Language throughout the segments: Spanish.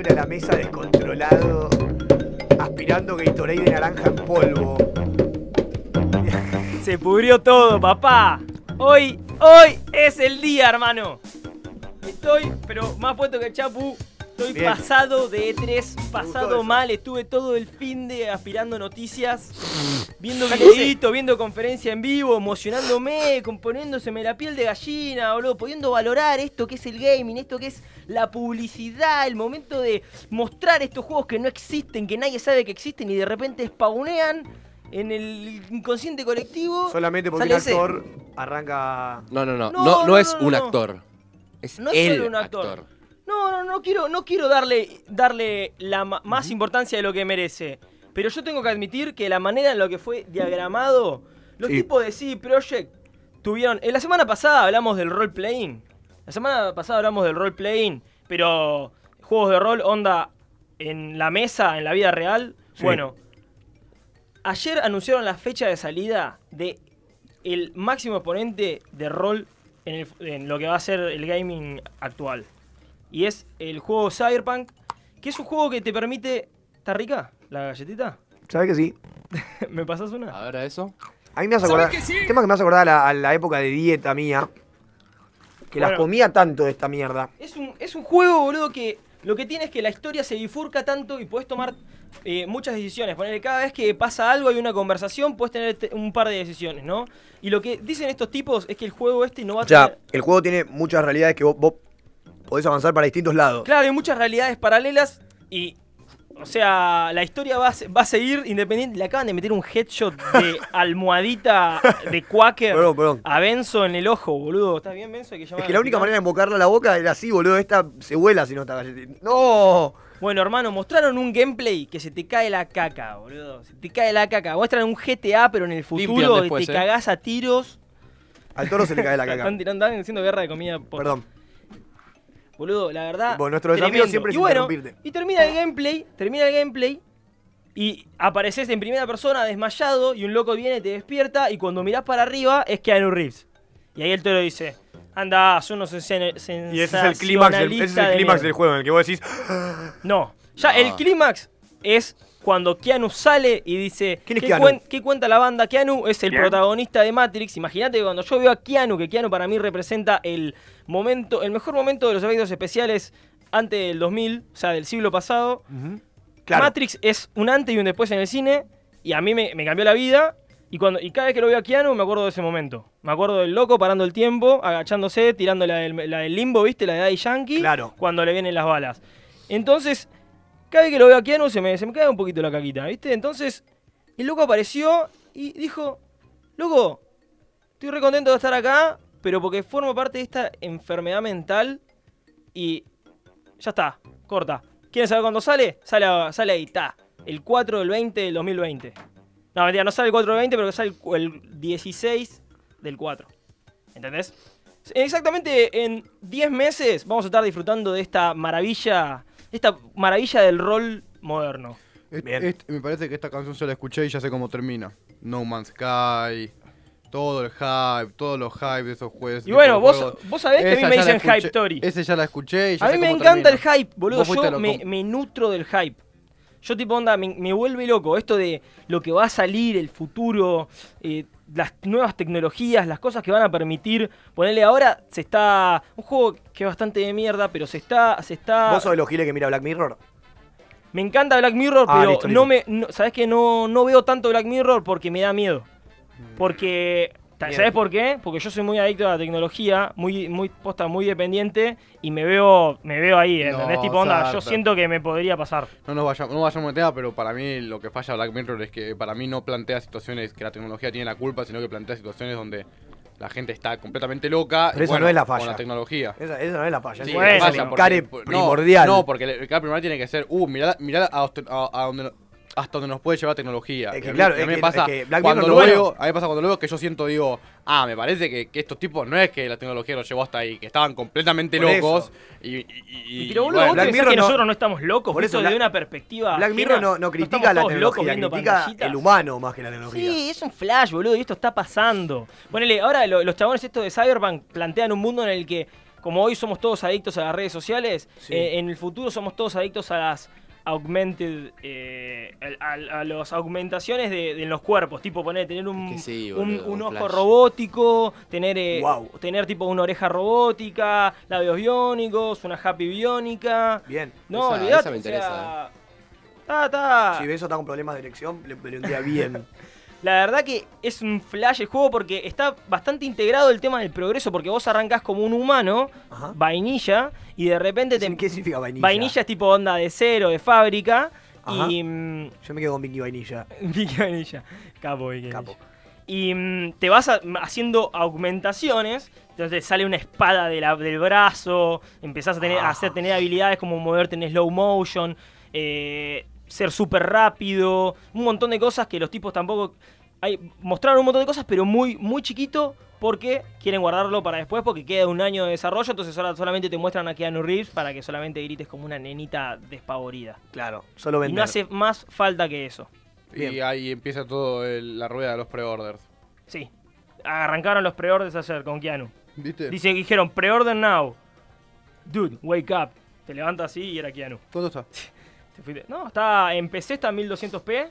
pegándole a la mesa descontrolado, aspirando Gatorade de naranja en polvo. Se pudrió todo, papá. Hoy, hoy es el día, hermano. Estoy, pero más puesto que el Chapu. Estoy Bien. pasado de E3, pasado mal. Estuve todo el fin de aspirando noticias, viendo videitos, viendo conferencia en vivo, emocionándome, componiéndoseme la piel de gallina, boludo, pudiendo valorar esto que es el gaming, esto que es la publicidad, el momento de mostrar estos juegos que no existen, que nadie sabe que existen y de repente spawnean en el inconsciente colectivo. Solamente porque un ese. actor arranca. No, no, no. No, No, es no, un no. actor. Es No es solo un actor. actor. No, no, no quiero, no quiero darle, darle la más importancia de lo que merece. Pero yo tengo que admitir que la manera en la que fue diagramado, los Sí. tipos de CD Projekt tuvieron. En la semana pasada hablamos del role playing. La semana pasada hablamos del role playing, pero juegos de rol, onda en la mesa, en la vida real. Sí. Bueno, ayer anunciaron la fecha de salida de el máximo exponente de rol en, el- en lo que va a ser el gaming actual. Y es el juego Cyberpunk, que es un juego que te permite... ¿Está rica la galletita? ¿Sabes que sí? ¿Me pasas una? A ver, a eso. A mí me hace acordar. Tema que me hace acordar a la, a la época de dieta mía. Que las comía tanto de esta mierda. Es un, es un juego, boludo, que lo que tiene es que la historia se bifurca tanto y puedes tomar eh, muchas decisiones. Ponerle cada vez que pasa algo, hay una conversación, puedes tener te- un par de decisiones, ¿no? Y lo que dicen estos tipos es que el juego este no va a O sea, tener... el juego tiene muchas realidades que vos, vos podés avanzar para distintos lados. Claro, hay muchas realidades paralelas y... O sea, la historia va va a seguir independiente. Le acaban de meter un headshot de almohadita de Quaker Perdón, perdón. a Benzo en el ojo, boludo. ¿Estás bien, Benzo? Hay que Es que la única manera de embocarla a la boca era así, boludo. Esta se vuela si no está galletita. ¡No! Bueno, hermano, mostraron un gameplay que se te cae la caca, boludo. Se te cae la caca. Muestran un GTA, pero en el futuro después, te eh. cagás a tiros. Al toro se le cae la caca. Están tirando, están haciendo guerra de comida. por- Perdón. Boludo, la verdad. Bueno, nuestro desafío tremendo. siempre es y bueno, interrumpirte. Y termina el gameplay, termina el gameplay. Y apareces en primera persona desmayado y un loco viene, te despierta y cuando mirás para arriba es Keanu Reeves. Y ahí el toro dice, anda, son unos sen- Y ese es el clímax del, ese es el sensacionalistas de clímax del mierda". juego en el que vos decís. No, ya No. el clímax es cuando Keanu sale y dice, ¿Quién es ¿qué, Keanu? cuen- qué cuenta la banda? Keanu es el protagonista de Matrix. Imagínate que cuando yo veo a Keanu, que Keanu para mí representa el momento, el mejor momento de los efectos especiales antes del 2000, o sea, del siglo pasado. Claro. Matrix es un antes y un después en el cine y a mí me, me cambió la vida. Y, cuando, y cada vez que lo veo a Keanu me acuerdo de ese momento. Me acuerdo del loco parando el tiempo, agachándose, tirando la del, la del limbo, ¿viste? La de Daddy Yankee. Claro. Cuando le vienen las balas. Entonces, cada vez que lo veo a Keanu se me, se me cae un poquito la caquita, ¿viste? Entonces, el loco apareció y dijo, loco, estoy re contento de estar acá, pero porque formo parte de esta enfermedad mental y ya está, corta. ¿Quieren saber cuándo sale? Sale, sale ahí, está. El 4 del 20 del 2020. No, mentira, no sale el 4 del 20, pero sale el 16 del 4. ¿Entendés? Exactamente en 10 meses vamos a estar disfrutando de esta maravilla, esta maravilla del rol moderno. Me parece que esta canción se la escuché y ya sé cómo termina. No Man's Sky, todo el hype, todos los hype de esos juegos. Y bueno, vos, juegos. vos sabés que a mí me dicen hype story. Ese ya la escuché y ya A sé mí me cómo encanta termina. el hype, boludo. Yo me nutro del hype. Yo tipo onda, me, me vuelve loco. Esto de lo que va a salir, el futuro, eh, las nuevas tecnologías, las cosas que van a permitir. Ponerle ahora, se está... Un juego que es bastante de mierda, pero se está... Se está ¿Vos sos de los giles que mira Black Mirror? me encanta Black Mirror, Ah, pero listo, no listo. me... no- ¿Sabés que no, no veo tanto Black Mirror porque me da miedo? Porque... Bien. ¿Sabés por qué? Porque yo soy muy adicto a la tecnología, muy, muy posta, muy dependiente, y me veo, me veo ahí, ¿entendés? No, tipo onda, yo siento que me podría pasar. No nos vayamos, no vayamos a meter, pero para mí lo que falla Black Mirror es que para mí no plantea situaciones que la tecnología tiene la culpa, sino que plantea situaciones donde la gente está completamente loca Pero esa bueno, no es la con falla. la tecnología. Esa, esa no es la falla. Sí, es falla el porque- encare no, primordial. No, porque el encare primordial tiene que ser, uh, mirá, mirá a, a- a donde, hasta donde nos puede llevar tecnología. Es que Y a mí- claro, a es mí me que- pasa es que Black cuando Mirror lo veo, a mí me pasa cuando lo veo que yo siento, digo, ah, me parece que, que estos tipos no es que la tecnología los llevó hasta ahí, que estaban completamente Por locos. Y, y- y- pero boludo, bueno, vos Black Mirror que no- nosotros no estamos locos, por eso desde una perspectiva Black ajena, Mirror no, no critica la tecnología, critica pantallitas. el humano más que la tecnología. Sí, es un flash, boludo, y esto está pasando. Ponele, ahora lo- los chabones estos de Cyberpunk plantean un mundo en el que como hoy somos todos adictos a las redes sociales, Sí. eh, en el futuro somos todos adictos a las augmented, eh, a, a- a las augmentaciones de, de los cuerpos, tipo poner, tener un, Que sí, un, boludo, un un ojo flash. robótico, tener, eh, Guau. tener tipo una oreja robótica, labios biónicos, una happy biónica. Bien. No, Esa- olvidate, esa me o sea, interesa, Está, está. Si Beso está con problemas de erección, le vendría bien. La verdad que es un flash el juego porque está bastante integrado el tema del progreso, porque vos arrancás como un humano, Ajá. vainilla, y de repente te... ¿Qué significa vainilla? Vainilla es tipo onda de cero, de fábrica, Ajá. y... mm, Yo me quedo con Vicky Vainilla. Vicky Vainilla. Capo, Vicky Capo. Vainilla. Y mm, te vas a- haciendo augmentaciones, entonces sale una espada de la- del brazo, empezás a, tener, a hacer, tener habilidades como moverte en slow motion, eh, ser súper rápido, un montón de cosas que los tipos tampoco... Hay, mostraron un montón de cosas, pero muy, muy chiquito porque quieren guardarlo para después porque queda un año de desarrollo, entonces ahora solamente te muestran a Keanu Reeves para que solamente grites como una nenita despavorida. Claro, solo Y vender. no hace más falta que eso. Y ahí empieza todo el- la rueda de los pre-orders. Sí. Arrancaron los pre-orders ayer con Keanu. ¿Viste? Dice que dijeron pre-order now. Dude, wake up. Te levantas así y era Keanu. ¿Cuánto está? Te fuiste- No, está en PC, está en 1200p.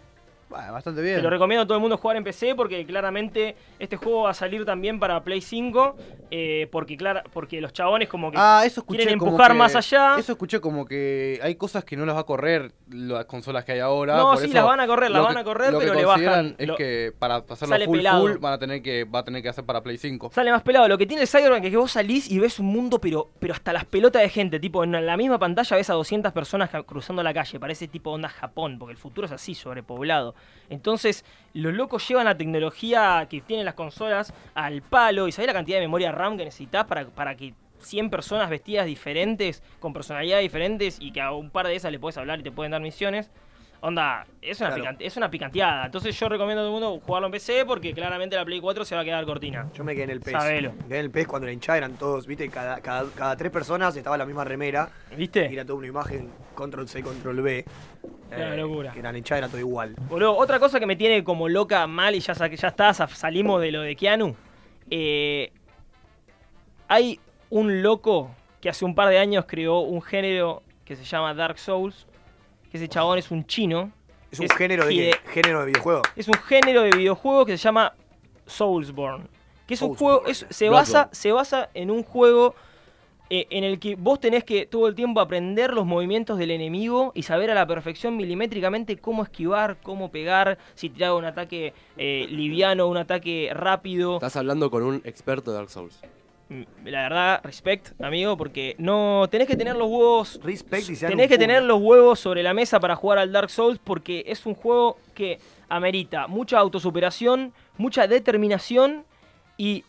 Bueno, bastante Te bien. lo recomiendo a todo el mundo jugar en PC porque claramente este juego va a salir también para Play 5. eh, porque, clara, porque los chabones como que... Ah, eso escuché quieren como empujar que- más allá. Eso escuché como que hay cosas que no las va a correr las consolas que hay ahora. No, por sí, eso las van a correr, las van a correr, lo que pero le bajan- Es lo- que para pasarlo Sale full pelado. full van a tener que va a tener que hacer para Play 5. Sale más pelado. Lo que tiene el Cyberpunk es que vos salís y ves un mundo, pero, pero hasta las pelotas de gente. Tipo, en la misma pantalla ves a 200 personas cruzando la calle. Parece tipo onda Japón, porque el futuro es así, sobrepoblado. Entonces, los locos llevan la tecnología que tienen las consolas al palo. ¿Y sabés la cantidad de memoria RAM que necesitas para, para que 100 personas vestidas diferentes, con personalidades diferentes, y que a un par de esas le puedes hablar y te pueden dar misiones? Onda, es una, Claro. es una picanteada. Entonces yo recomiendo a todo el mundo jugarlo en PC porque claramente la Play 4 se va a quedar cortina. Yo me quedé en el PES. Sabelo. Me quedé en el PES cuando la hinchada eran todos, viste, cada, cada, cada tres personas estaba la misma remera. Y ¿Viste? era toda una imagen, control C, control B. Una locura. Que la hinchada era todo igual. Boludo, otra cosa que me tiene como loca mal y ya, ya está, sa- salimos de lo de Keanu. eh, hay un loco que hace un par de años creó un género que se llama Dark Souls. Que ese chabón es un chino. Es un Es género de qué? género de videojuego. Es un género de videojuego que se llama Soulsborne. Que es un juego. es- se, basa, se basa en un juego eh, en el que vos tenés que todo el tiempo aprender los movimientos del enemigo y saber a la perfección milimétricamente cómo esquivar, cómo pegar, si tirar un ataque eh, liviano, un ataque rápido. Estás hablando con un experto de Dark Souls. La verdad, respect, amigo, porque no tenés que tener los huevos Respect y Tenés que tener los huevos sobre la mesa para jugar al Dark Souls porque es un juego que amerita mucha autosuperación, mucha determinación y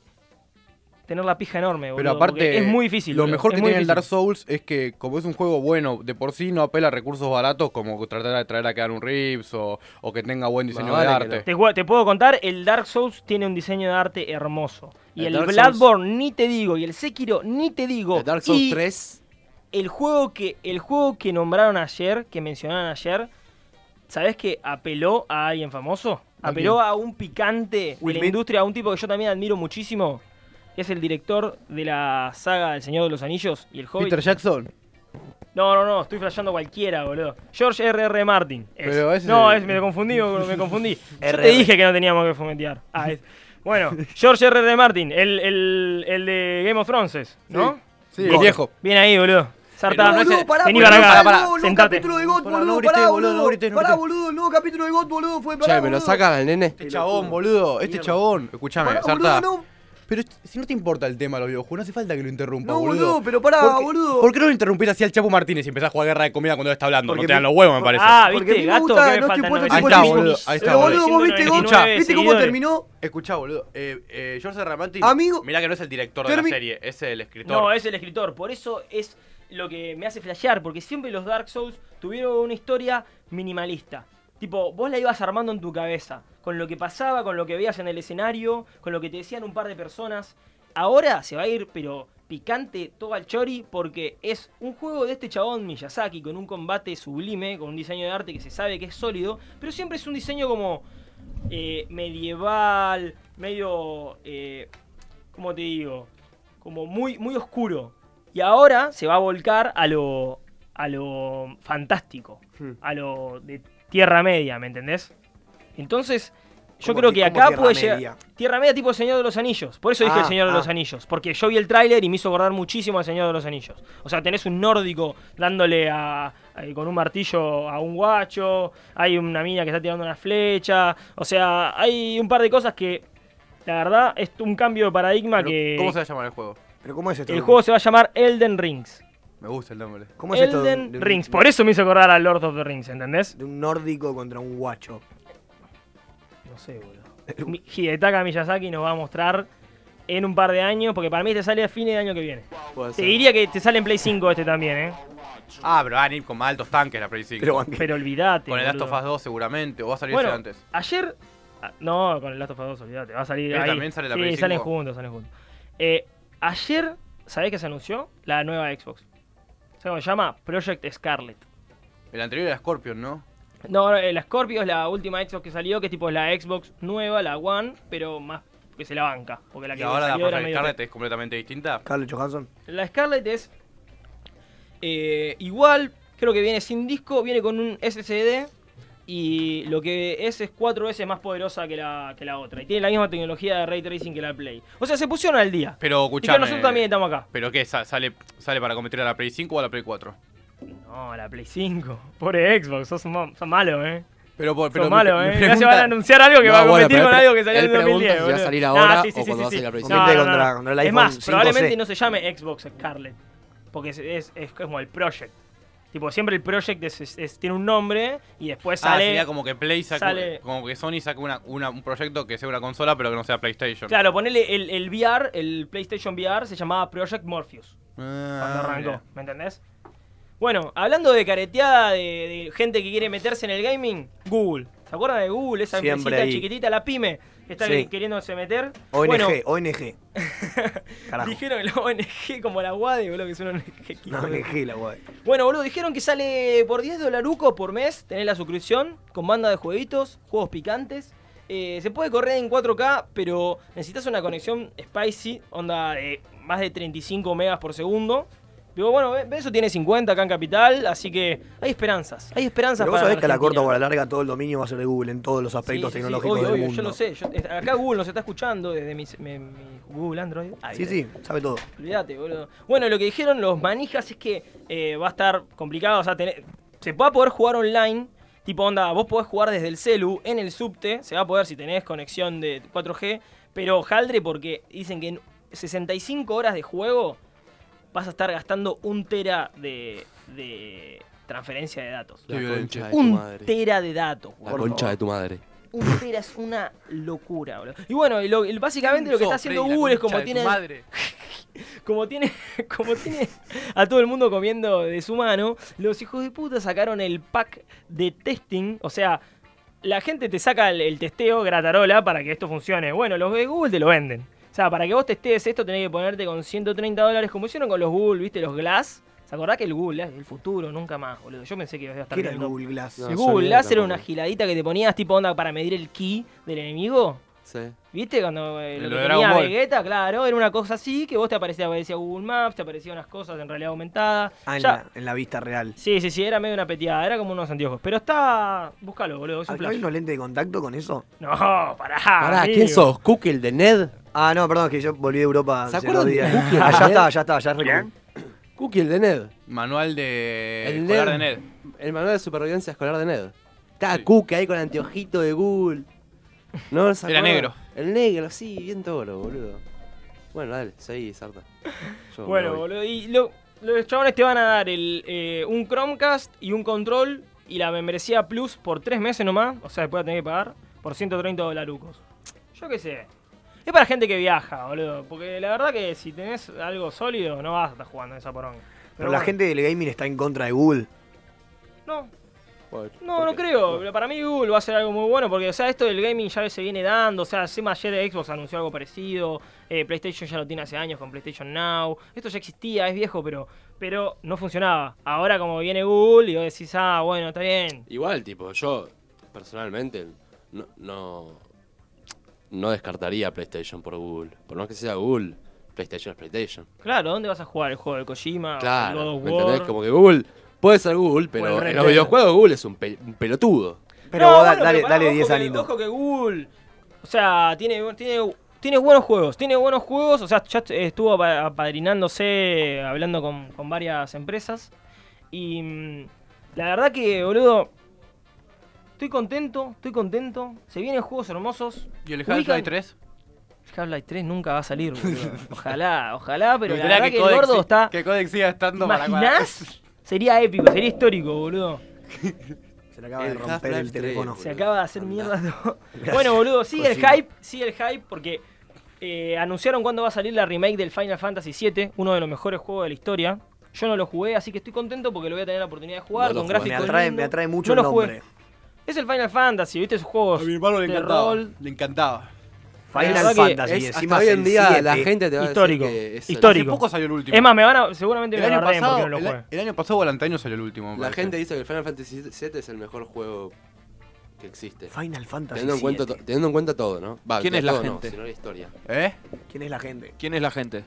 tener la pija enorme, Pero boludo, aparte, porque es muy difícil. Lo boludo, mejor que tiene el. Dark Souls es que, como es un juego bueno, de por sí no apela a recursos baratos como tratar de traer a quedar un Reeves o, o que tenga buen diseño vale de arte. Te, puedo contar, el Dark Souls tiene un diseño de arte hermoso. Y el, El Bloodborne ni te digo, y el Sekiro ni te digo. El Dark Souls y 3, el juego que el juego que nombraron ayer, que mencionaron ayer, ¿sabés que apeló a alguien famoso? ¿A Apeló a un picante de la Smith. industria, a un tipo que yo también admiro muchísimo. Que Es el director de la saga El Señor de los Anillos y el Hobbit. Peter Jackson. No, no, no, estoy flasheando cualquiera, boludo. George R.R. Martin. es. Pero ese- No, es, me confundí, boludo, me confundí. Yo te dije que no teníamos que fomentear. Ah, es- Bueno, George R.R. Martin, el, el, el de Game of Thrones, es, ¿no? Sí, el viejo. Bien ahí, boludo. Sartán, no, boludo, ese- pará, vení boludo, para acá, pará, pará, nuevo, capítulo de boludo, no pará, boludo, no boludo, grites, no pará, grites. boludo, el nuevo capítulo de GOT, boludo, fue pará, che, me lo sacan al nene. Este chabón, boludo. Este chabón. Escuchame, Sarta. no, Pero si no te importa el tema de los videojuegos, no hace falta que lo interrumpa, no, boludo. pero pará, ¿Por qué, boludo. ¿Por qué no lo interrumpís así al Chapo Martínez y empezás a jugar guerra de comida cuando él está hablando? Porque no te dan los huevos, me parece. Ah, Porque ¿viste, me gato? gusta, ¿Qué me no Ahí 900 está, boludo, ahí está, Pero boludo, vos viste, 999 GOT, ¿viste cómo terminó? Escuchá, boludo. Eh, eh, George R. R. Martin. Amigo- Mirá que no es el director de la serie, es el escritor. No, es el escritor. Por eso es lo que me hace flashear. Porque siempre los Dark Souls tuvieron una historia minimalista. Tipo, vos la ibas armando en tu cabeza. Con lo que pasaba, con lo que veías en el escenario, con lo que te decían un par de personas. Ahora se va a ir, pero picante todo al chori, porque es un juego de este chabón Miyazaki con un combate sublime, con un diseño de arte que se sabe que es sólido, pero siempre es un diseño como eh, medieval, medio, eh, ¿cómo te digo? Como muy, muy oscuro. Y ahora se va a volcar a lo, a lo fantástico, Hmm. a lo de Tierra Media, ¿me entendés? Entonces, yo ¿Cómo creo que acá puede Media? llegar... Tierra Media tipo El Señor de los Anillos. Por eso dije Ah, El Señor de ah. los Anillos. Porque yo vi el tráiler y me hizo acordar muchísimo al Señor de los Anillos. O sea, tenés un nórdico dándole a, a- con un martillo a un guacho. Hay una mina que está tirando una flecha. O sea, hay un par de cosas que, la verdad, es un cambio de paradigma Pero, que... ¿Cómo se va a llamar el juego? Pero ¿cómo es esto? El juego se va a llamar Elden Rings. Me gusta el nombre. ¿Cómo es esto de- Elden de un- Rings. Por eso me hizo acordar a Lord of the Rings, ¿entendés? De un nórdico contra un guacho. No sé, boludo. Mi- Hidetaka Miyazaki nos va a mostrar en un par de años, porque para mí te sale a fines de año que viene. Puede Te ser. diría que te sale en Play 5 este también, ¿eh? Ah, pero van a ir con más altos tanques la Play 5. Pero olvídate. con el Last of. Us 2 seguramente, o va a salir Bueno, antes. ayer. ah, No, con el Last of Us 2, olvídate. Va a salir ¿Pero ahí. también sale la sí, Play salen 5? juntos, salen juntos. Eh, ayer, ¿sabés qué se anunció? La nueva Xbox. ¿Sabés cómo se llama? Project Scarlet. El anterior era Scorpion, ¿no? No, eh, la Scorpio es la última Xbox que salió, que es tipo la Xbox nueva, la One, pero más que se la banca. Porque la Y que ahora la salió medio Scarlet es completamente distinta. Scarlett Johansson. La Scarlett es eh, igual, creo que viene sin disco, viene con un SSD y lo que es es cuatro veces más poderosa que la, que la otra. Y tiene la misma tecnología de ray tracing que la Play. O sea, se pusieron al día. Pero Y que escuchame. nosotros también estamos acá. ¿Pero qué? Sa- ¿Sale, ¿Sale para competir a la Play 5 o a la Play 4? No, la Play 5. Pobre Xbox, sos, sos malo, eh. Pero, por- pero mi- malo, mi eh. pregunta- Ya se van a anunciar algo que No, va a competir con algo que salió en él 2010. pregunta si va a salir Ah, ahora sí, o sí, sí, cuando va a sí. salir la Play No, 5. no, no, Contra- no. contra el Es más, 5C. probablemente no se llame Xbox Scarlet. Porque es, es, es como el Project. Tipo, siempre el Project es- es- es- tiene un nombre y después Ah, sale. sería como que Play saca, sale- como que Sony saca una, una- un proyecto que sea una consola pero que no sea PlayStation. Claro, ponele el, el VR, el PlayStation VR se llamaba Project Morpheus Ah, cuando arrancó. ¿me entendés? Bueno, hablando de careteada de, de gente que quiere meterse en el gaming, Google. ¿Se acuerdan de Google? Esa empresita chiquitita, la pyme, que está Sí. queriéndose meter. ONG, Bueno, ONG. Carajo. dijeron la ONG como la UADE, boludo, que es una ONG. de- ONG la guay. Bueno, boludo, dijeron que sale por 10 dolarucos por mes, tenés la suscripción, con banda de jueguitos, juegos picantes. Eh, se puede correr en 4K, pero necesitas una conexión spicy, onda de más de 35 megas por segundo. Digo, bueno, ve- eso tiene 50 acá en Capital, así que hay esperanzas. Hay esperanzas Pero vos para sabés que a la corta o a la larga todo el dominio va a ser de Google en todos los aspectos Sí, sí, sí, tecnológicos obvio, del obvio, mundo. yo lo sé. yo- eh, acá Google nos está escuchando desde mi, mi- mi Google Android. Ay, Sí, sí, sabe todo. Olvídate, boludo. Bueno, lo que dijeron los manijas es que eh, va a estar complicado. O sea, tener- se va a poder jugar online. Tipo, onda, vos podés jugar desde el celu en el subte. Se va a poder si tenés conexión de 4G. Pero jaldre porque dicen que en 65 horas de juego vas a estar gastando un tera de, de transferencia de datos. La concha de tu Un madre. tera de datos. La por concha favor. de tu madre. Un tera es una locura, boludo. Y bueno, y lo- y básicamente lo que está haciendo Freddy, la Google es concha como de tu tiene madre. como tiene, como tiene a todo el mundo comiendo de su mano, los hijos de puta sacaron el pack de testing. O sea, la gente te saca el, el testeo gratarola para que esto funcione. Bueno, los de Google te lo venden. Sea, para que vos testees esto tenés que ponerte con 130 dólares, como hicieron con los Google, ¿viste? Los Glass. ¿Se acordás que el Google Glass, el futuro, nunca más, boludo? Yo pensé que ibas a estar ¿Qué era el Google Glass? No, El Google Glass era una giladita que te ponías tipo onda para medir el ki del enemigo. Sí. ¿Viste? Cuando eh, Lo que tenía Ball. Vegeta, claro, era una cosa así, que vos te aparecía, aparecía Google Maps, te aparecían unas cosas en realidad aumentada. Ah, en la, en la vista real. Sí, sí, sí, era medio una peteada, era como unos anteojos. Pero está. Búscalo, boludo, es un ¿Acá hay unos lentes de contacto con eso? No, pará. Pará, amigo. ¿quién sos? ¿Cook el de Ned? Ah, no, perdón, es que yo volví de Europa ¿Se hace acuerdan dos de días. Cookie Ah, ya está, ya está, ya recuerdo. Cookie el de Ned. Manual de El escolar Ned. de Ned. El manual de supervivencia escolar de Ned. Estaba Sí. Cookie ahí con anteojito de Google. No, ¿se Era negro. El negro, sí, bien toro, boludo. Bueno, dale, seguí, Sarta. Yo Bueno, boludo, y lo- los chabones te van a dar el, eh, un Chromecast y un control y la membresía Plus por tres meses nomás. O sea, después la tenés que pagar por 130 dolarucos. Yo qué sé. Es para gente que viaja, boludo. Porque la verdad que si tenés algo sólido, no vas a estar jugando en esa poronga. Pero la bueno, gente del gaming está en contra de Google. No, Bueno, No, ¿por no creo. Pero Para mí Google va a ser algo muy bueno porque, o sea, esto del gaming ya se viene dando. O sea, encima ayer Xbox anunció algo parecido. eh, PlayStation ya lo tiene hace años con PlayStation Now. Esto ya existía, es viejo, pero, pero no funcionaba. Ahora como viene Google y vos decís, ah, bueno, está bien. Igual, tipo, yo personalmente no, no, no descartaría PlayStation por Google. Por más que sea Google, PlayStation es PlayStation. Claro, ¿dónde vas a jugar el juego de Kojima? o el Claro, God of ¿me War? entendés? Como que Google puede ser Google, O pero en los videojuegos Google es un, pe- un pelotudo. Pero No, vos da- bueno, dale, dale ojo 10 que- a Lindo. Ojo que Google, o sea, tiene, tiene, tiene buenos juegos, tiene buenos juegos, o sea, ya est- estuvo apa- apadrinándose, hablando con, con varias empresas. Y mm, la verdad que, boludo, estoy contento, estoy contento. Se vienen juegos hermosos. ¿Y el Half-Life 3? Half-Life 3 nunca va a salir, boludo. Ojalá, ojalá, pero la verdad que, el gordo si- está... Que Codex siga estando ¿Te para imaginás? Sería épico, sería histórico, boludo. Se le acaba de El romper el teléfono. 3, Se acaba de hacer Andá. mierda todo. Bueno, boludo, sigue el Cocina. hype, sigue el hype porque eh, anunciaron cuándo va a salir la remake del Final Fantasy VII, uno de los mejores juegos de la historia. Yo no lo jugué, así que estoy contento porque lo voy a tener la oportunidad de jugar No con jugué. Me gráficos atrae, me atrae mucho No el lo jugué. Es el Final Fantasy, ¿viste? Esos juegos A mi hermano le de encantaba. rol. Le encantaba. Final Fantasy, Es- encima hasta hoy en el día 7. la gente te va Histórico. a decir que es Histórico. Hace poco salió el último. Es más, me van a, seguramente el me año, porque pasado, no lo el, el año pasado o el anteaño salió el último. La gente dice que el Final Fantasy VII es el mejor juego que existe. Final Fantasy Teniendo en, cuenta, to- 7. teniendo en cuenta todo, ¿no? Va, ¿Quién no es la todo no, gente? sino la historia. ¿Eh? ¿Quién es la gente? ¿Quién es la gente?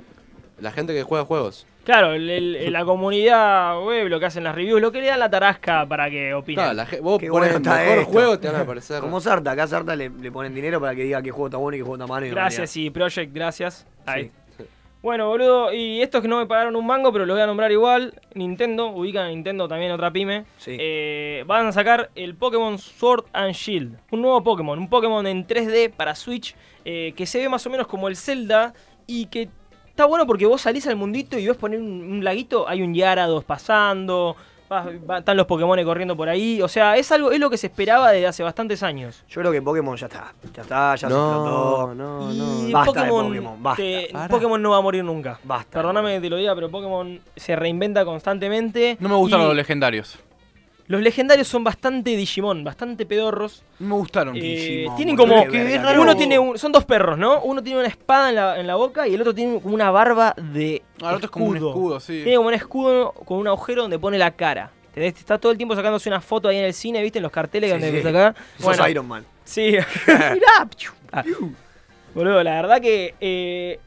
La gente que juega juegos. Claro, el- el- la comunidad web, lo que hacen las reviews, lo que le dan la tarasca para que opinen. Claro, la ge- vos Qué pones el bueno mejor esto. juego, te van a aparecer. Como Sarta, acá a Sarta le, le ponen dinero para que diga qué juego está bueno y qué juego está malo. Gracias, y Project, gracias. Ahí. Sí. Bueno, boludo, y estos que no me pagaron un mango, pero los voy a nombrar igual. Nintendo, ubican a Nintendo también otra pyme. Sí. Eh, van a sacar el Pokémon Sword and Shield. Un nuevo Pokémon, un Pokémon en 3D para Switch, eh, que se ve más o menos como el Zelda y que está bueno porque vos salís al mundito y ves poner un, un laguito, hay un Yarados pasando, va- va- están los Pokémon corriendo por ahí. O sea, es algo, es lo que se esperaba desde hace bastantes años. Yo creo que Pokémon ya está. Ya está, ya se No, explotó. no, y no. Basta de Pokémon, basta. te- Pará. Pokémon no va a morir nunca. Basta. Perdóname que te lo diga, pero Pokémon se reinventa constantemente. No me gustan y los legendarios. Los legendarios son bastante Digimon, bastante pedorros. Me gustaron. Eh, Digimon, tienen como. verga, uno tiene un- son dos perros, ¿no? Uno tiene una espada en la, en la boca y el otro tiene como una barba de. Ah, el otro es como un escudo, sí. Tiene como un escudo con un agujero donde pone la cara. ¿Entendés? Está todo el tiempo sacándose una foto ahí en el cine, ¿viste? En los carteles Sí, donde sí. saca. Sos Iron Man. Sí. Mirá. Ah. Boludo, la verdad que eh,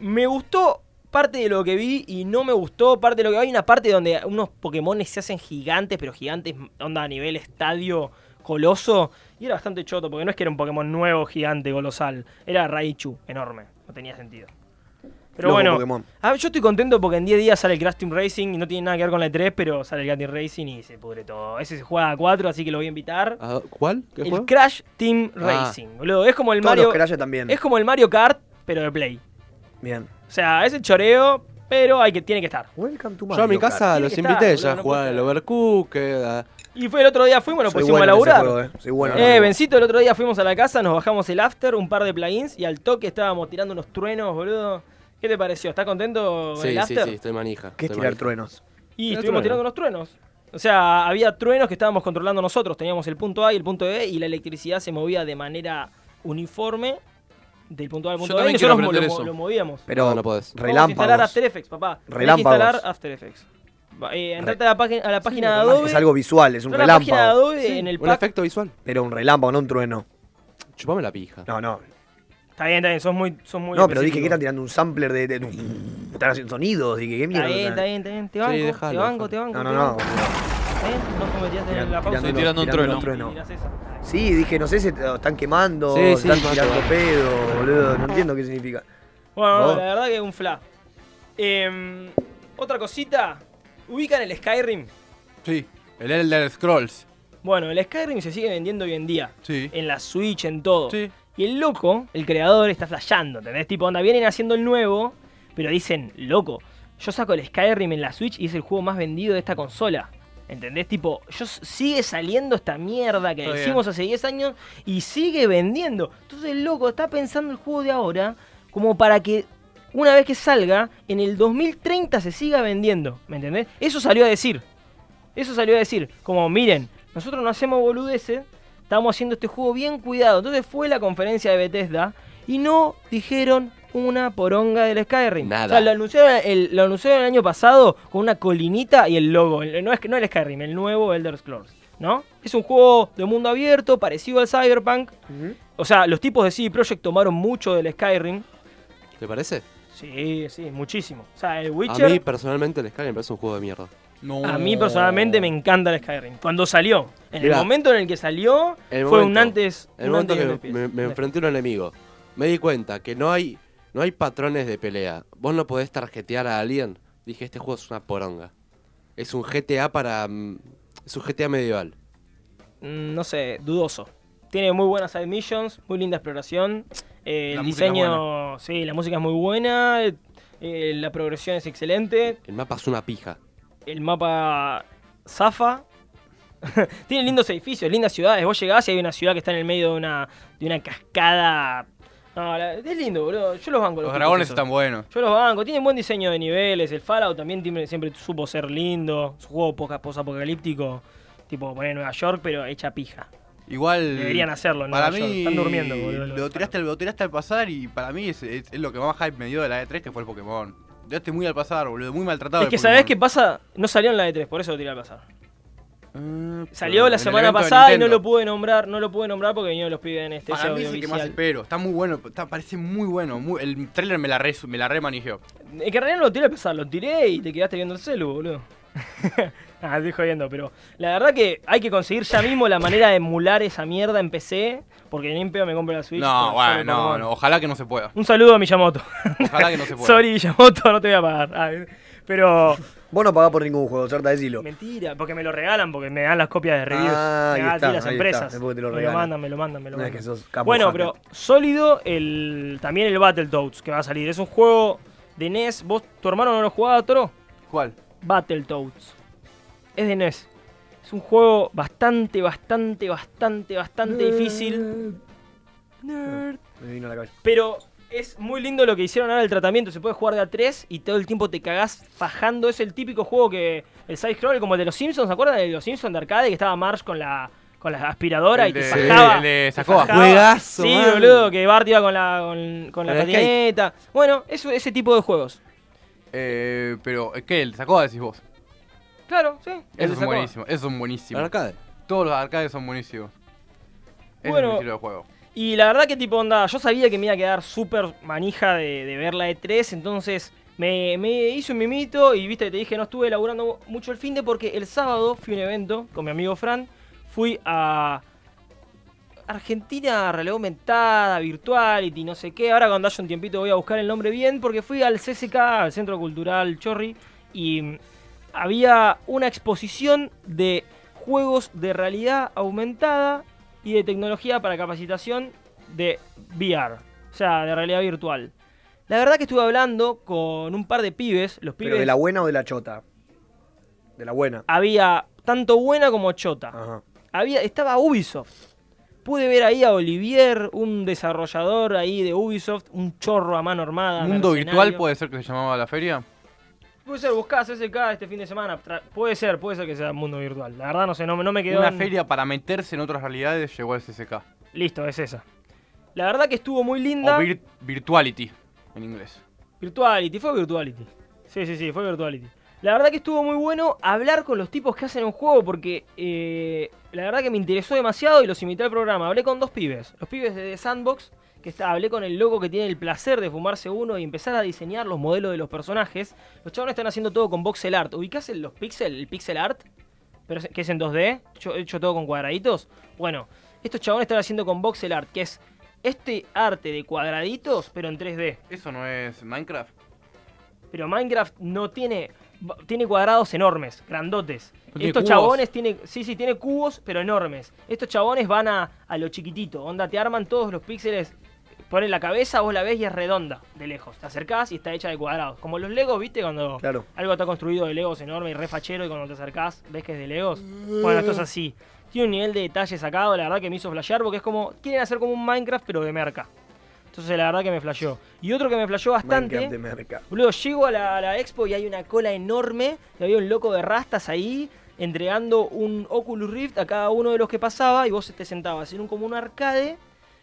me gustó parte de lo que vi y no me gustó parte de lo que hay una parte donde unos Pokémon se hacen gigantes, pero gigantes onda a nivel estadio coloso y era bastante choto porque no es que era un Pokémon nuevo, gigante, colosal, era Raichu, enorme, no tenía sentido. Pero Loco bueno, Pokémon. ah, yo estoy contento porque en 10 días sale el Crash Team Racing y no tiene nada que ver con la E3, pero sale el Crash Team Racing y se pudre todo. Ese se juega a 4, así que lo voy a invitar. ¿Cuál? ¿Qué El juego? Crash Team Ah. Racing, boludo. Es como el Todos Mario. los Crash también. Es como el Mario Kart, pero de Play. Bien. O sea, es el choreo, pero hay que, tiene que estar. Welcome to Yo a mi casa Tiene los que invité estar, ya a boludo, no jugar al. Overcooked. a- Y fue el otro día fuimos, nos Soy pusimos bueno a en ese laburar. juego, eh. Soy bueno en Eh. Bencito, el otro día fuimos a la casa, nos bajamos el after, un par de plugins y al toque estábamos tirando unos truenos, boludo. ¿Qué te pareció? ¿Estás contento con Sí, el sí, after? sí, estoy manija. ¿Qué es estoy tirar manija. truenos? Y estuvimos trueno. tirando unos truenos. O sea, había truenos que estábamos controlando nosotros. Teníamos el punto A y el punto B y la electricidad se movía de manera uniforme del punto A al Yo punto B y también quiero nosotros mo- aprender lo, eso. lo movíamos. Pero No, no podés. A instalar relámpagos. After Effects, papá. Tenés que Relámpagos. instalar After Effects. Va, eh, entrate a la, página- a la página de Adobe. Es algo visual, es un entrá a la página de relámpago. Adobe en el Un pack. efecto visual. Pero un relámpago, no un trueno. Chupame la pija. No, no. Está bien, está bien, sos muy, sos muy No, pero dije que específico. están tirando un sampler de. de- están haciendo sonidos. Dije, ¿qué mierda? Está bien, está bien, está bien. Te banco, te déjalo, banco, déjalo. te banco. No, no, te no. banco. ¿Está bien? No cometías en la pausa. Estoy tirando un tirando trueno. Mirás esa. Sí, dije, no sé si están quemando, Sí, sí, están tirando pedo, boludo. No entiendo qué significa. Bueno, la verdad que es un fla. Em, otra cosita. ¿Ubican el Skyrim? Sí, el Elder Scrolls. Bueno, el Skyrim se sigue vendiendo hoy en día. Sí. En la Switch, en todo. Sí. Y el loco, el creador, está flasheando, ¿entendés? Tipo, onda, vienen haciendo el nuevo, pero dicen, loco, yo saco el Skyrim en la Switch y es el juego más vendido de esta consola. ¿Entendés? Tipo, yo sigue saliendo esta mierda que bien. hicimos hace 10 años y sigue vendiendo. Entonces el loco está pensando el juego de ahora como para que una vez que salga, en el 2030 se siga vendiendo. ¿Me entendés? Eso salió a decir. Eso salió a decir. Como, miren, nosotros no hacemos boludeces, estamos haciendo este juego bien cuidado. Entonces fue la conferencia de Bethesda y no dijeron una poronga del Skyrim. Nada. O sea, lo anunciaron el, lo anunciaron el año pasado con una colinita y el logo. El- No es, no el Skyrim, el nuevo Elder Scrolls. ¿No? Es un juego de mundo abierto, parecido al Cyberpunk. O sea, los tipos de CD Projekt tomaron mucho del Skyrim. ¿Te parece? Sí, sí, muchísimo. O sea, el A Witcher. mí personalmente el Skyrim me parece un juego de mierda. No. A mí personalmente me encanta el Skyrim. Cuando salió, en Mirá. el momento en el que salió, El fue un antes. El un momento antes que me, enfrenté a un enemigo, me di cuenta que no hay, no hay patrones de pelea. Vos no podés tarjetear a alguien. Dije, este juego es una poronga. Es un GTA para... mm, Es un GTA medieval. Mm, No sé, dudoso. Tiene muy buenas side missions, muy linda exploración. eh, el diseño, sí, la música es muy buena. eh, la progresión es excelente. El mapa es una pija. El mapa zafa. Tiene lindos edificios, lindas ciudades. Vos llegás y hay una ciudad que está en el medio de una, de una cascada. No, la- es lindo, boludo. Yo los banco. Los tipos dragones esos. están buenos. Yo los banco, tienen buen diseño de niveles. El Fallout también tiene- siempre supo ser lindo. Es un juego poca- posapocalíptico, tipo poner Nueva York, pero hecha pija. Igual. Deberían hacerlo en Para Nueva York. mí. Están durmiendo, boludo. Lo tiraste, al- lo tiraste al pasar y para mí es, es- es lo que más hype me dio de la E3 que fue el Pokémon. Tiraste muy al pasar, boludo. Muy maltratado. Es el que sabés qué pasa, no salió en la E3, por eso lo tiré al pasar. Ah, Salió la semana pasada y no lo pude nombrar, no lo pude nombrar porque vinieron los pibes en este Para mí es el que más espero. Está muy bueno. Está, parece muy bueno. muy- el trailer me la re, me la. Es que en realidad no lo tiré al pasar, lo tiré y te quedaste viendo el celu, boludo. ah, estoy jodiendo, pero la verdad que hay que conseguir ya mismo la manera de emular esa mierda en PC, porque ni en pedo me compro la Switch. No, bueno, no, no. Ojalá que no se pueda. Un saludo a Miyamoto. Ojalá que no se pueda. Sorry, Miyamoto, no te voy a pagar. Ah, pero Vos no pagás por ningún juego, ¿cierto? Decilo. mentira, porque me lo regalan, porque me dan las copias de reviews. Ah, me ahí dan está, a las empresas. está, es porque te lo me lo mandan, me lo mandan, me lo No es mandan. que sos capo Bueno, hacker. pero sólido el también el Battletoads que va a salir. Es un juego de NES. ¿Vos, tu hermano no lo jugaba, Toro? ¿Cuál? Battletoads. Es de NES. Es un juego bastante, bastante, bastante, bastante difícil. Nerd. Me vino a la cabeza. Pero es muy lindo lo que hicieron ahora el tratamiento. Se puede jugar de a 3 y todo el tiempo te cagás fajando. Es el típico juego que. El side scroll como el de los Simpsons. ¿Se acuerdan de los Simpsons de arcade? Que estaba Marsh con la. Con la aspiradora El y te de- fajaba. el de Sacoa. Juegazo, Sí, man. boludo, que Bart iba con la, con, con la el patineta. Bueno, eso, ese tipo de juegos. Eh, pero, ¿qué? ¿El sacó decís vos? Claro, sí. el de Esos son Sacoa. buenísimos. Esos son El buenísimos. arcade. Todos los arcades son buenísimos. Bueno. es mi estilo de juego. Y la verdad que tipo onda, yo sabía que me iba a quedar súper manija de, ver la E3, entonces me, me hice un mimito y viste, te dije, no estuve elaborando mucho el fin de porque el sábado fui a un evento con mi amigo Fran, fui a Argentina Realidad Aumentada, Virtuality, no sé qué, ahora cuando haya un tiempito voy a buscar el nombre bien porque fui al CCK, al Centro Cultural Chorri, y mm, había una exposición de juegos de realidad aumentada y de tecnología para capacitación de VR, o sea, de realidad virtual. La verdad que estuve hablando con un par de pibes, los ¿Pero pibes de la buena o de la chota? De la buena. había tanto buena como chota. Ajá. Había estaba Ubisoft. Pude ver ahí a Olivier, un desarrollador ahí de Ubisoft, un chorro a mano armada. ¿Mundo virtual puede ser que se llamaba la feria? Puede ser, buscás SK este fin de semana. tra- Puede ser, puede ser que sea mundo virtual. La verdad no sé, no, me- no me quedó. Una en- feria para meterse en otras realidades llegó al CCK. Listo, es esa. La verdad que estuvo muy linda. O vir- Virtuality, en inglés. Virtuality, fue Virtuality. Sí, sí, sí, fue Virtuality. La verdad que estuvo muy bueno hablar con los tipos que hacen un juego porque eh, la verdad que me interesó demasiado y los invité al programa. Hablé con dos pibes, los pibes de The Sandbox, que está, hablé con el loco que tiene el placer de fumarse uno y empezar a diseñar los modelos de los personajes. Los chavales están haciendo todo con voxel art. ¿Ubicás el, los pixel, el pixel art? Pero es- que es en 2D, hecho, hecho todo con cuadraditos. Bueno, estos chabones están haciendo con voxel art, que es este arte de cuadraditos, pero en 3D. ¿Eso no es Minecraft? Pero Minecraft no tiene. Tiene cuadrados enormes, grandotes. ¿No tiene Estos cubos? chabones tienen. Sí, sí, tiene cubos, pero enormes. Estos chabones van a, a lo chiquitito. Onda, te arman todos los píxeles. Ponen la cabeza, vos la ves y es redonda de lejos. Te acercás y está hecha de cuadrados. Como los Legos, ¿viste? Cuando Claro. algo está construido de Legos enorme y refachero y cuando te acercás ves que es de Legos. Bueno, esto es así. Tiene un nivel de detalle sacado, la verdad que me hizo flashear porque es como. Quieren hacer como un Minecraft, pero de merca. Entonces la verdad que me flasheó. Y otro que me flasheó bastante. Minecraft de merca. Boludo, llego a la, a la expo y hay una cola enorme. Y había un loco de rastas ahí entregando un Oculus Rift a cada uno de los que pasaba. Y vos te sentabas en un como un arcade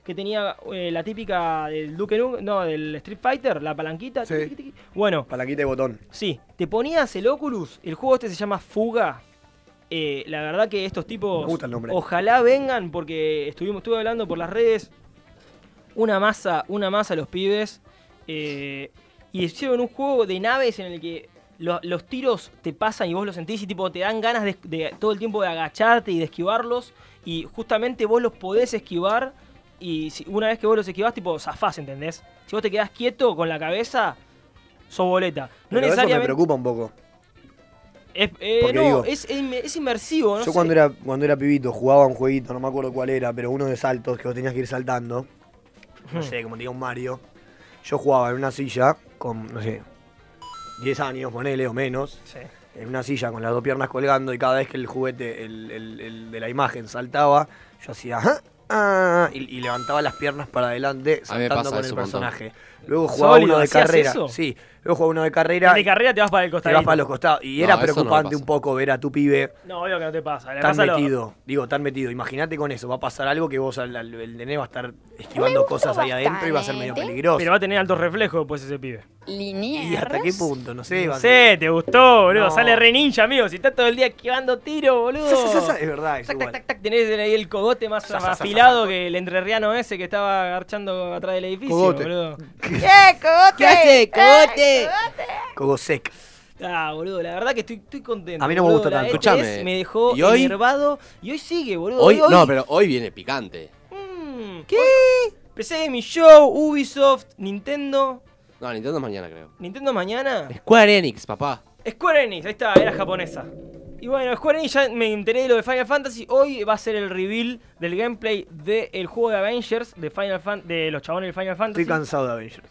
que tenía eh, la típica del Duke Nukem- no, del Street Fighter, la palanquita. Sí. tiqui, tiqui. Bueno, Palanquita y botón. sí, te ponías el Oculus. El juego este se llama Fuga. Eh, la verdad que estos tipos Me gusta el nombre. ojalá vengan porque estuvimos estuve hablando por las redes una masa una masa los pibes eh, y hicieron un juego de naves en el que lo- los tiros te pasan y vos los sentís y tipo te dan ganas de, de todo el tiempo de agacharte y de esquivarlos y justamente vos los podés esquivar y si- una vez que vos los esquivás tipo zafás, ¿entendés? Si vos te quedás quieto con la cabeza, sos boleta. No Pero eso me necesariamente... preocupa un poco. Es, eh, no, digo- es, es inmersivo, ¿no? Yo sé. cuando era, cuando era pibito jugaba un jueguito, no me acuerdo cuál era, pero uno de saltos que vos tenías que ir saltando. No sé, como diga un Mario. Yo jugaba en una silla con, no sé, 10 años, ponele o menos. Sí. En una silla con las dos piernas colgando y cada vez que el juguete, el, el- el de la imagen saltaba, yo hacía "Ah, ah", y, y levantaba las piernas para adelante saltando con el montón. personaje. Luego jugaba Sólido, uno de ¿hacías carrera. eso? Sí, luego jugaba uno de carrera. El de carrera te vas para el te costado. vas para los costados. Y No, era no preocupante un poco ver a tu pibe No, obvio que no te pasa. Le tan pasa lo- metido, digo, tan metido. Imagínate con eso, va a pasar algo que vos, al- al- el nene va a estar esquivando cosas ahí adentro y va a ser medio peligroso. Pero va a tener altos reflejos después ese pibe. ¿Y hasta qué punto? No sé, No va- sé, te gustó, boludo. No. Sale re ninja, amigo. Si estás todo el día esquivando tiro, boludo. Sa, sa, sa, sa, Es verdad, es Tac, tac, igual. tac, tac. Tenés ahí el cogote más Sa, sa, sa, afilado que el entrerriano ese que estaba agarchando atrás del edificio, Cogote. boludo. ¿Qué hace, cogote? Cogosec. Ah, boludo, la verdad que estoy, estoy contento. A mí no me boludo. gusta La tanto. E3 Escuchame, Me dejó ¿y hoy? enervado y hoy sigue, boludo. Hoy, no, pero hoy viene picante. ¿Qué? PC Gaming Show, Ubisoft, Nintendo. No, Nintendo mañana creo. Nintendo mañana. Square Enix, papá. Square Enix, ahí está, era japonesa. Y bueno, Square Enix ya me enteré de lo de Final Fantasy. Hoy va a ser el reveal del gameplay del juego de Avengers, de Final Fan de los chabones de Final Fantasy. Estoy cansado de Avengers.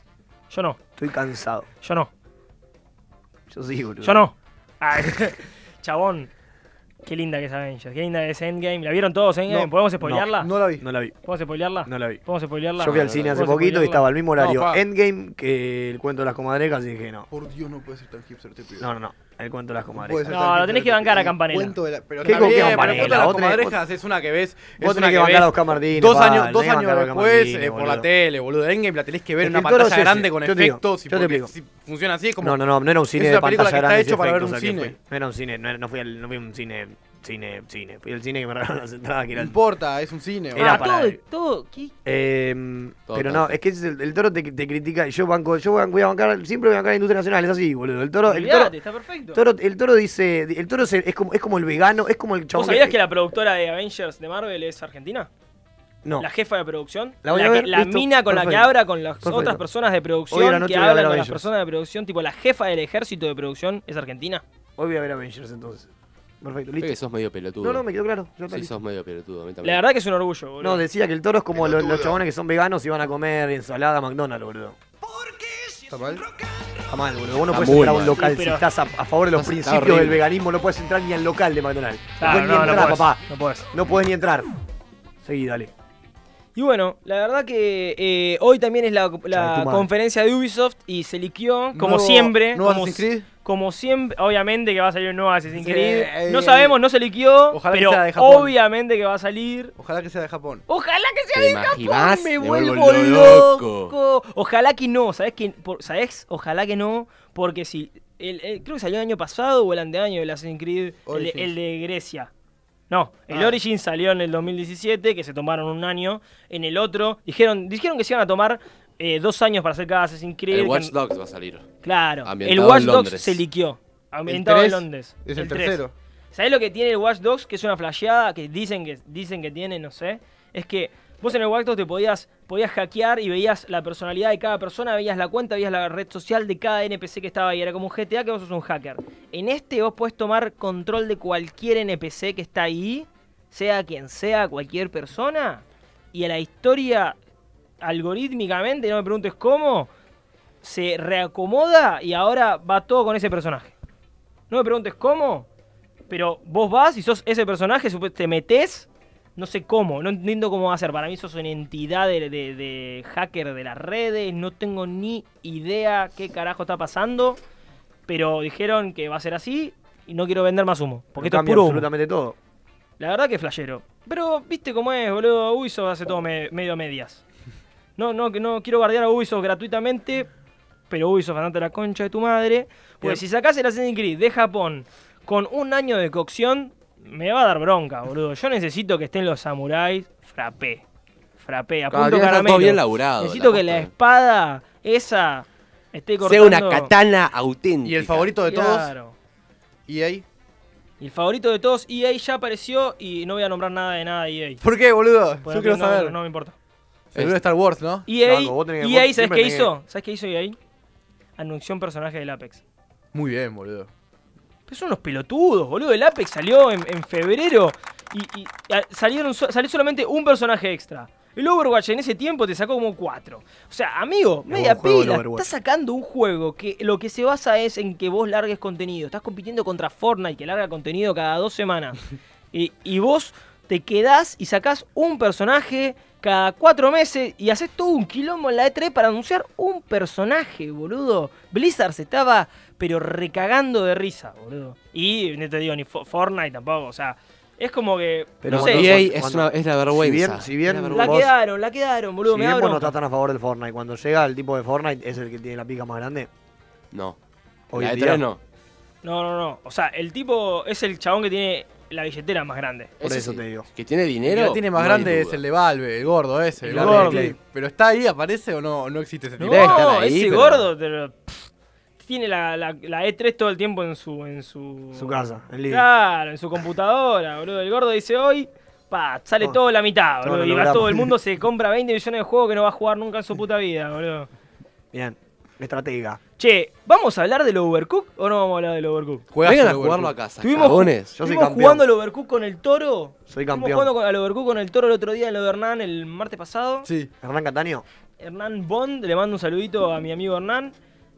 Yo no, Estoy cansado. yo no, Yo sí, boludo. yo no. Ay, chabón. Qué linda que es Avengers, qué linda que es Endgame. ¿La vieron todos Endgame? No, ¿Podemos spoilearla? No la vi. No la vi. ¿Podemos spoilearla? No la vi. ¿Podemos spoilearla? Yo fui al cine hace poquito y ¿Puedo estaba al mismo horario. Endgame que el cuento de las comadrejas y dije no. Por Dios, no puede ser tan hipster este pibe. No, no, no. El cuento de las comadrejas. No, lo tenés que bancar a. Campanella. Cuento de la- Pero ¿Qué con qué Campanella? de las Vos tenés- comadrejas es una que ves. Vos es tenés que bancar a Oscar Martínez. Dos años, dos años después eh, por la tele, boludo. Endgame la tenés que ver Es en una pantalla es grande con Yo te digo, efectos. y yo te porque explico. si funciona así, es como. No, no, no, no era un cine Es de una película pantalla que está grande. hecho para ver un cine. No era un cine, no fui a un cine, cine, cine. Fui al cine que me regalaron las entradas que No importa, es un cine. Era ah, para- todo, todo, ¿qué? Eh, Todo pero no, es que es el, el toro te, te critica yo banco, yo voy a bancar, siempre voy a bancar la industria nacional, es así, boludo. El toro, el toro, está perfecto. toro- el toro dice, el toro es como, es como el vegano, es como el ¿Vos chabón. sabías que la productora de Avengers de Marvel es argentina? No, La jefa de producción. La voy a que- ver, la listo, mina con la que habla con las Perfecto. otras personas de Hoy a producción, la noche que a hablan con las Avengers. personas de producción, tipo la jefa del ejército de producción es argentina. hoy voy a ver Avengers entonces. Perfecto, Creo que listo. sos medio pelotudo. No, no, me quedó claro. está Sí, listo. sos medio pelotudo. A mí también. La verdad que es un orgullo, boludo. No, decía que el toro es como los, los chabones que son veganos y van a comer ensalada McDonald's, boludo. ¿Está mal? Está mal, boludo. Vos no Está puedes muy entrar a un mal. local Sí, pero- si estás a, a favor de los Está- principios horrible. del veganismo. No puedes entrar ni al local de McDonald's. Claro, no puedes no, ni no entrar, podés, papá. No podés. No puedes ni entrar. Seguí, dale. Y bueno, la verdad que eh, hoy también es la, la Chau, tu madre. conferencia de Ubisoft y se liqueó, como Nuevo- siempre. ¿nuevo como, Assassin's Creed? Como siempre, obviamente que va a salir un nuevo Assassin's Sí, Creed. eh, no sabemos, no se liqueó, ojalá que pero sea de Japón. obviamente que va a salir. Ojalá que sea de Japón. Ojalá que sea ¿Te de? Japón, me Me vuelvo vuelvo loco. loco. Ojalá que no, ¿sabes ¿Sabes? Ojalá que no, porque si el, el- creo que salió el año pasado o el anteaño el Assassin's Creed, el, el de Grecia. No, el Ah. Origin salió en el 2017, que se tomaron un año. En el otro, dijeron, dijeron que se iban a tomar eh, dos años para hacer cada Assassin's Creed. El Watch Dogs va a salir. Claro, el Watch Dogs se liqueó. Ambientado en Londres. Es el, tercero. ¿Sabés lo que tiene el Watch Dogs? Que es una flasheada que dicen que dicen que tiene, no sé. Es que vos en el Watch Dogs te podías, podías hackear y veías la personalidad de cada persona, veías la cuenta, veías la red social de cada NPC que estaba ahí. Era como un GTA que vos sos un hacker. En este vos podés tomar control de cualquier NPC que está ahí, sea quien sea, cualquier persona. Y a la historia, algorítmicamente, no me preguntes cómo, se reacomoda y ahora va todo con ese personaje. No me preguntes cómo, pero vos vas y sos ese personaje, te metes, no sé cómo, no entiendo cómo va a ser. Para mí sos una entidad de, de- de hacker de las redes, no tengo ni idea qué carajo está pasando, pero dijeron que va a ser así y no quiero vender más humo, porque esto es puro humo. absolutamente todo. La verdad que es flashero. Pero viste cómo es, boludo. Ubisoft hace todo me- medio medias. No, no, que no quiero guardiar a Ubisoft gratuitamente. Pero Ubisoft, andate la concha de tu madre. Pues si sacás el Assassin's Creed de Japón con un año de cocción, me va a dar bronca, boludo. Yo necesito que estén los samuráis frappé. Frappé, a punto caramelo. bien laburado, necesito la que la espada, esa esté Sea cortando... una katana auténtica. Y el favorito de todos, Claro. EA. Y el favorito de todos, EA ya apareció y no voy a nombrar nada de nada de EA. ¿Por qué, boludo? Porque Yo quiero no, saber. No, no me importa. El de Star Wars, ¿no? Tenés que- EA vos ¿sabes qué tenés hizo? ¿Sabes qué hizo EA? Anunció un personaje del Apex. Muy bien, boludo. Pero son unos pelotudos, boludo. El Apex salió en, en febrero y, y- y a- salieron salió solamente un personaje extra. El Overwatch en ese tiempo te sacó como cuatro. O sea, amigo, media pila. Estás sacando un juego que lo que se basa es en que vos largues contenido. Estás compitiendo contra Fortnite que larga contenido cada dos semanas. y, y vos te quedás y sacás un personaje cada cuatro meses y haces todo un quilombo en la E3 para anunciar un personaje, boludo. Blizzard se estaba, pero recagando de risa, boludo. Y no te digo ni Fo- Fortnite tampoco, o sea, es como que. Pero no sé, EA es, cuando- una, es la vergüenza. bien- si bien Es la vos- quedaron, la quedaron, boludo. si me bien vos no tan a favor del Fortnite, cuando llega el tipo de Fortnite es el que tiene la pica más grande. No. Hoy la en de día. tres no. No, no, no. O sea, el tipo es el chabón que tiene la billetera más grande. Por eso sí. te digo. Que tiene El dinero. que la tiene más no grande es el de Valve, el gordo ese. El El gordo. Pero está ahí, aparece o no, no existe ese No, tipo. Estar ahí, ese pero- gordo pero, pff, tiene la, la- la E3 todo el tiempo en su. En su, Su casa, en. Claro, en su computadora, boludo. El gordo dice hoy. Pa, sale Oh, todo la mitad, boludo. Y va todo el mundo se compra 20 millones de juegos que no va a jugar nunca en su puta vida, boludo. Bien. Estratega. Che, ¿vamos a hablar del Overcook o no vamos a hablar del Overcook? Juegas Vengan a jugarlo a casa, Estuvimos, cagones. Yo soy estuvimos campeón. jugando al Overcook con el toro. Soy Estuvimos campeón. jugando con- al Overcook con el toro el otro día en lo de Hernán el martes pasado. Sí. Hernán Cataño. Hernán Bond, le mando un saludito a mi amigo Hernán.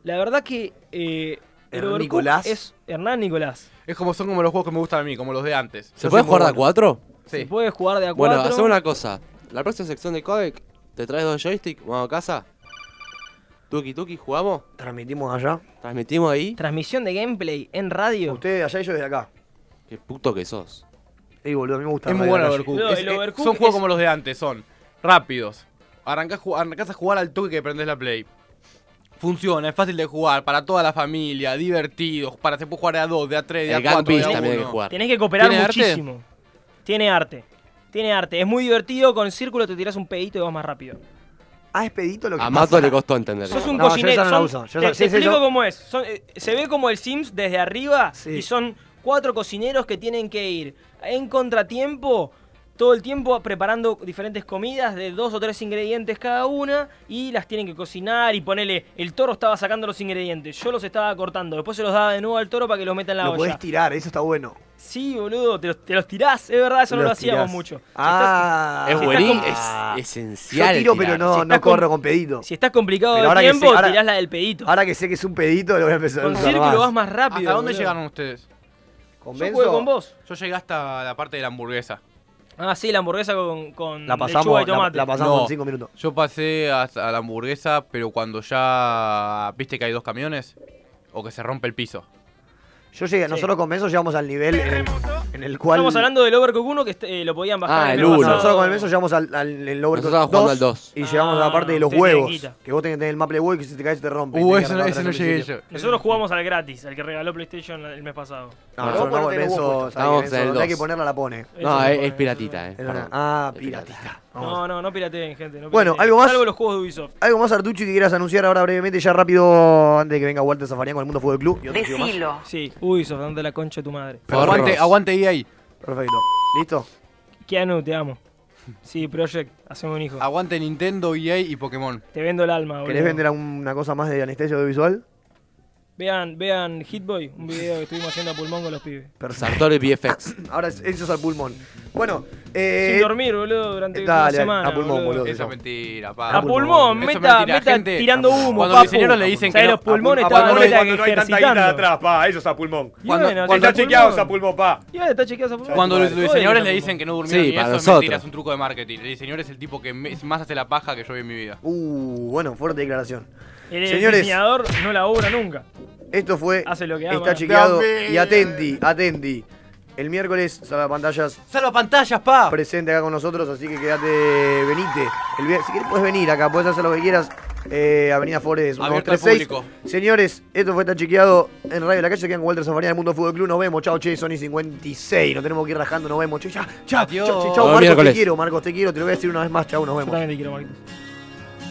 La verdad que eh, el Hernán Overcooked Nicolás. es Hernán Nicolás. Es como son como los juegos que me gustan a mí, como los de antes. ¿Se puede jugar de a muy cuatro? Se Sí. puede jugar de a Bueno, cuatro. hacemos una cosa. La próxima sección de Codec, te traes dos joysticks, vamos a casa. Tuki tuki, jugamos, Transmitimos allá. transmitimos ahí. Transmisión de gameplay en radio. Ustedes allá y yo desde acá. Qué puto que sos. Ey, boludo, a mí me gusta Es muy bueno el. Overcooked. No, Es- el es- Overcooked son juegos es- como los de antes, son rápidos. Arrancás, ju- arrancás a jugar al toque que prendés la Play. Funciona, es fácil de jugar, para toda la familia, divertido, para se puede jugar de a dos, de a tres, de a El cuatro, Gang de a también hay que jugar. Tenés que cooperar ¿Tiene arte? muchísimo. Tiene arte. Tiene arte. Es muy divertido. Con círculo te tirás un pedito y vas más rápido. Ah, es pedito lo que A pasa. Mato le costó entender. Sos un No, yo cocinero. esa no la son- uso, yo te esa- te sí, sí, explico yo- cómo es. Son- eh, se ve como el Sims desde arriba Sí. y son cuatro cocineros que tienen que ir en contratiempo todo el tiempo preparando diferentes comidas de dos o tres ingredientes cada una y las tienen que cocinar y ponerle el toro estaba sacando los ingredientes, yo los estaba cortando, después se los daba de nuevo al toro para que los meta en la Lo olla. podés tirar, eso está bueno. Sí, boludo, te los, te los tirás, es verdad, eso no lo hacíamos tirás. mucho. Si Ah. Es si buenísimo, Ah. es esencial. Yo tiro, tirar. pero no, Si no estás con- corro con pedito. estás, si estás complicado Pero de ahora que tiempo, sé- ahora- tirás la del pedito. Ahora que sé que es un pedito, lo voy a empezar a Con usar círculo más. vas más rápido. ¿Hasta dónde boludo. llegaron ustedes? Yo jugué con vos. Yo llegué hasta la parte de la hamburguesa. Ah, sí, la hamburguesa con, con La lechuga pasamos, y la, tomate. la pasamos No. en 5 minutos. Yo pasé hasta a la hamburguesa, pero cuando ya viste que hay dos camiones o que se rompe el piso. Yo llegué, Sí. nosotros con Benzo llegamos al nivel en el, en el cual. Estamos hablando del Overcook 1 que eh, lo podían bajar. Ah, el mes uno. pasado. Nosotros con el Benzo llegamos al, al estábamos jugando 2, al 2. Y llegamos a la Ah, parte de los huevos. Que vos tenés que tener el maple de huevo y que si te caes te rompe. Uh, ese, no- ese no llegué yo. Nosotros jugamos al gratis, al que regaló PlayStation el mes pasado. No, nosotros no, en el donde hay que ponerla la pone. Eso No, es, piratita, eh. Ah, piratita. Vamos. No, no, no pirateen, gente. no Bueno. ¿algo más? Salvo los juegos de Ubisoft. ¿Algo más, Artucho, que quieras anunciar ahora brevemente, ya rápido, antes de que venga Walter Zafarian con el Mundo Fútbol Club? Decilo. Sí, Ubisoft, dando la concha de tu madre. Porros. Aguante, aguante EA. Perfecto. ¿Listo? Keanu, te amo. Sí, Project, hacemos un hijo. Aguante Nintendo, EA y Pokémon. Te vendo el alma, boludo. ¿Querés vender una cosa más de anestesia audiovisual? Vean, vean Hitboy, un video que estuvimos haciendo a pulmón con los pibes. Perfecto. Sartori VFX. Ahora es- eso es al pulmón. Bueno, Sin eh. dormir, boludo, durante dale, una semana. a pulmón, boludo. Eso eso. es mentira, pa. A pulmón, meta, mentira, meta gente. tirando humo, Cuando papu. los ingenieros le dicen ¿Sabés que no- los pulmones a estaban pulmón cuando que ejercitando. pa, eso es a pulmón. Cuando- bueno, cuando está Está chequeado pulmón. a pulmón, pa. Y ahora está chequeado esa pulmón. Cuando los diseñadores le dicen que no durmieron Sí, y eso es mentira, es un truco de marketing. El diseñador es el tipo que más hace la paja que yo vi en mi vida. Uh, bueno, fuerte declaración. El Señores. diseñador no labura nunca. Esto fue. Hace lo que. Está chequeado. Y atendi, atendi. El miércoles, sala pantallas ¡Salva pantallas, pa! presente acá con nosotros, así que quédate, venite. El si quieres puedes venir acá, puedes hacer lo que quieras. Eh, Avenida Flores, Abierto al 136. público. Señores, esto fue Está Chequeado en Radio La Calle. Se quedan con Walter Zafarian del Mundo Fútbol Club. Nos vemos. Chao, che, Sony 56. Nos tenemos que ir rajando. Nos vemos. Che, chao, chao, chao, Marcos, te quiero. Marcos, te quiero. Te lo voy a decir una vez más. Chao, nos Yo vemos. también te quiero, Marquito.